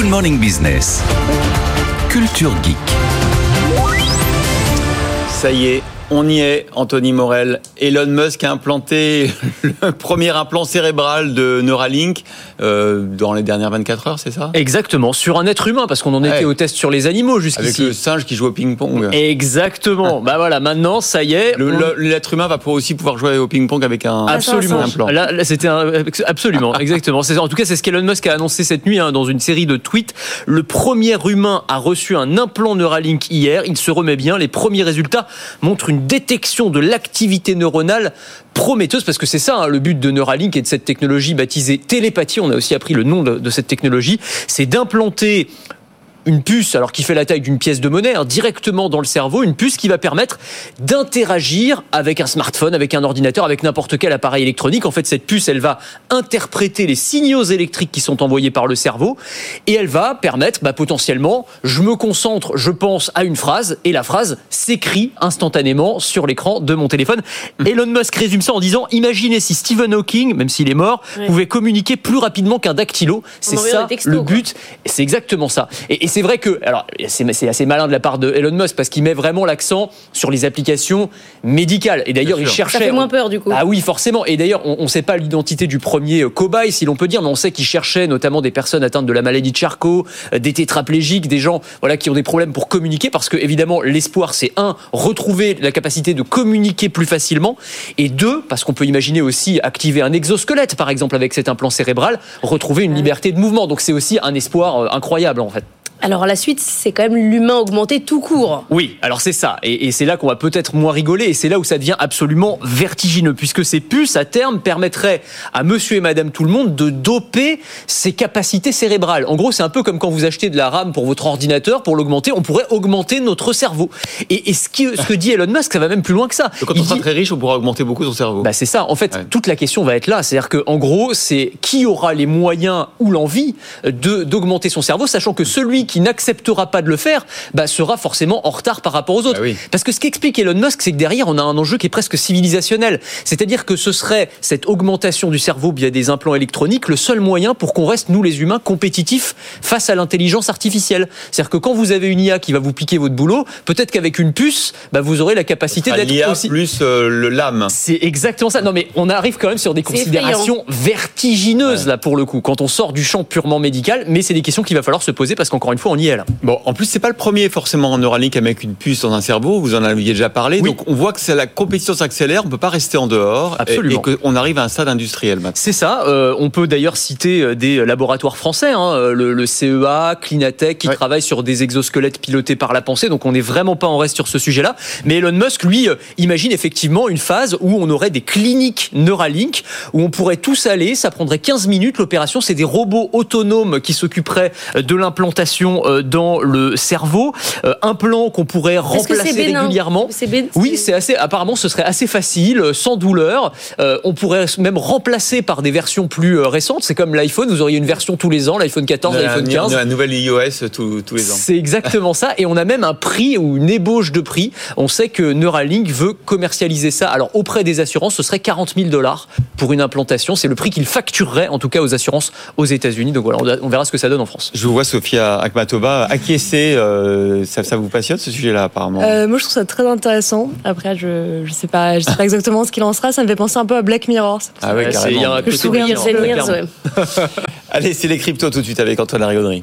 Good Morning Business. Culture Geek. Ça y est, on y est, Anthony Morel. Elon Musk a implanté le premier implant cérébral de Neuralink euh, dans les dernières 24 heures, c'est ça? Exactement, sur un être humain, parce qu'on en était au test sur les animaux Avec jusqu'ici. le singe qui joue au ping-pong. Exactement. bah voilà, maintenant, ça y est. On- L'être humain va pouvoir aussi pouvoir jouer au ping-pong avec un, Absolument. un implant. Là, là, c'était un- absolument, exactement. C'est- En tout cas, c'est ce qu'Elon Musk a annoncé cette nuit hein, dans une série de tweets. Le premier humain a reçu un implant Neuralink hier. Il se remet bien. Les premiers résultats montrent une détection de l'activité neuronale prometteuse parce que c'est ça hein, le but de Neuralink et de cette technologie baptisée télépathie. On a aussi appris le nom de, de cette technologie. C'est d'implanter une puce, alors qui fait la taille d'une pièce de monnaie, hein, directement dans le cerveau, une puce qui va permettre d'interagir avec un smartphone, avec un ordinateur, avec n'importe quel appareil électronique. En fait, cette puce, elle va interpréter les signaux électriques qui sont envoyés par le cerveau et elle va permettre, bah, potentiellement, je me concentre, je pense à une phrase et la phrase s'écrit instantanément sur l'écran de mon téléphone. Elon Musk résume ça en disant, imaginez si Stephen Hawking, même s'il est mort, pouvait communiquer plus rapidement qu'un dactylo. C'est ça textos, le quoi. but. C'est exactement ça. Et, et c'est vrai que, alors, c'est assez malin de la part de Elon Musk parce qu'il met vraiment l'accent sur les applications médicales. Et d'ailleurs, il cherchait. Ça fait moins peur du coup. Ah oui, forcément. Et d'ailleurs, on ne sait pas l'identité du premier euh, cobaye, si l'on peut dire, mais on sait qu'il cherchait notamment des personnes atteintes de la maladie de Charcot, euh, des tétraplégiques, des gens voilà qui ont des problèmes pour communiquer, parce que évidemment, l'espoir, c'est un retrouver la capacité de communiquer plus facilement, et deux, parce qu'on peut imaginer aussi activer un exosquelette, par exemple, avec cet implant cérébral, retrouver une liberté de mouvement. Donc c'est aussi un espoir euh, incroyable en fait. Alors la suite, c'est quand même l'humain augmenté tout court. Oui, alors c'est ça. Et, et c'est là qu'on va peut-être moins rigoler. Et c'est là où ça devient absolument vertigineux. Puisque ces puces, à terme, permettraient à monsieur et madame tout le monde de doper ses capacités cérébrales. En gros, c'est un peu comme quand vous achetez de la RAM pour votre ordinateur. Pour l'augmenter, on pourrait augmenter notre cerveau. Et, et ce, qui- ce que dit Elon Musk, ça va même plus loin que ça. Donc, quand Il on sera dit- très riche, on pourra augmenter beaucoup son cerveau. bah c'est ça. En fait, Ouais. toute la question va être là. C'est-à-dire que, en gros, c'est qui aura les moyens ou l'envie de d'augmenter son cerveau, sachant que celui qui n'acceptera pas de le faire, bah, sera forcément en retard par rapport aux autres. Ah oui. Parce que ce qu'explique Elon Musk, c'est que derrière, on a un enjeu qui est presque civilisationnel. C'est-à-dire que ce serait cette augmentation du cerveau via des implants électroniques le seul moyen pour qu'on reste, nous les humains, compétitifs face à l'intelligence artificielle. C'est-à-dire que quand vous avez une IA qui va vous piquer votre boulot, peut-être qu'avec une puce, bah, vous aurez la capacité d'être l'IA aussi... plus euh, le lame. C'est exactement ça. Non, mais on arrive quand même sur des considérations vertigineuses, là, pour le coup, quand on sort du champ purement médical, mais c'est des questions qu'il va falloir se poser parce qu'encore une fois, on y est là. Bon, en plus, c'est pas le premier forcément en Neuralink avec une puce dans un cerveau. Vous en aviez déjà parlé. Oui. Donc, on voit que la compétition s'accélère. On peut pas rester en dehors. Absolument. Et, qu'on arrive à un stade industriel maintenant. C'est ça. euh, on peut d'ailleurs citer euh, des laboratoires français, hein, euh, le, le CEA, Clinatech, qui Ouais. travaillent sur des exosquelettes pilotés par la pensée. Donc on n'est vraiment pas en reste sur ce sujet-là. Mais Elon Musk, lui, euh, imagine effectivement une phase où on aurait des cliniques Neuralink, où on pourrait tous aller, ça prendrait 15 minutes. L'opération, c'est des robots autonomes qui s'occuperaient euh, de l'implantation euh, dans le cerveau. Euh, un plan qu'on pourrait remplacer régulièrement. Oui, c'est assez. Apparemment, ce serait assez facile, sans douleur. Euh, on pourrait même remplacer par des versions plus récentes. C'est comme l'iPhone. Vous auriez une version tous les ans, l'iPhone 14, La- l'iPhone 15. La nouvelle iOS tous, tous les ans. C'est exactement ça. Et on a même un prix ou une ébauche de prix. On sait que Neuralink veut commercialiser ça. Alors, auprès des assurances, ce serait 40 000 dollars pour une implantation. C'est le prix qu'il facturerait, en tout cas, aux assurances aux États-Unis. Donc voilà, on- verra ce que ça donne en France. Je vous vois, Sophia Akmatova, acquiescer. euh, ça, ça vous passionne ce sujet-là, apparemment? Euh, moi, je trouve ça très intéressant. Après, je je sais pas, je sais pas exactement ce qu'il en sera. Ça me fait penser un peu à Black Mirror. Ah ouais, c'est- il y a un carrément. côté. Allez, c'est les cryptos tout de suite avec Antoine Larigauderie.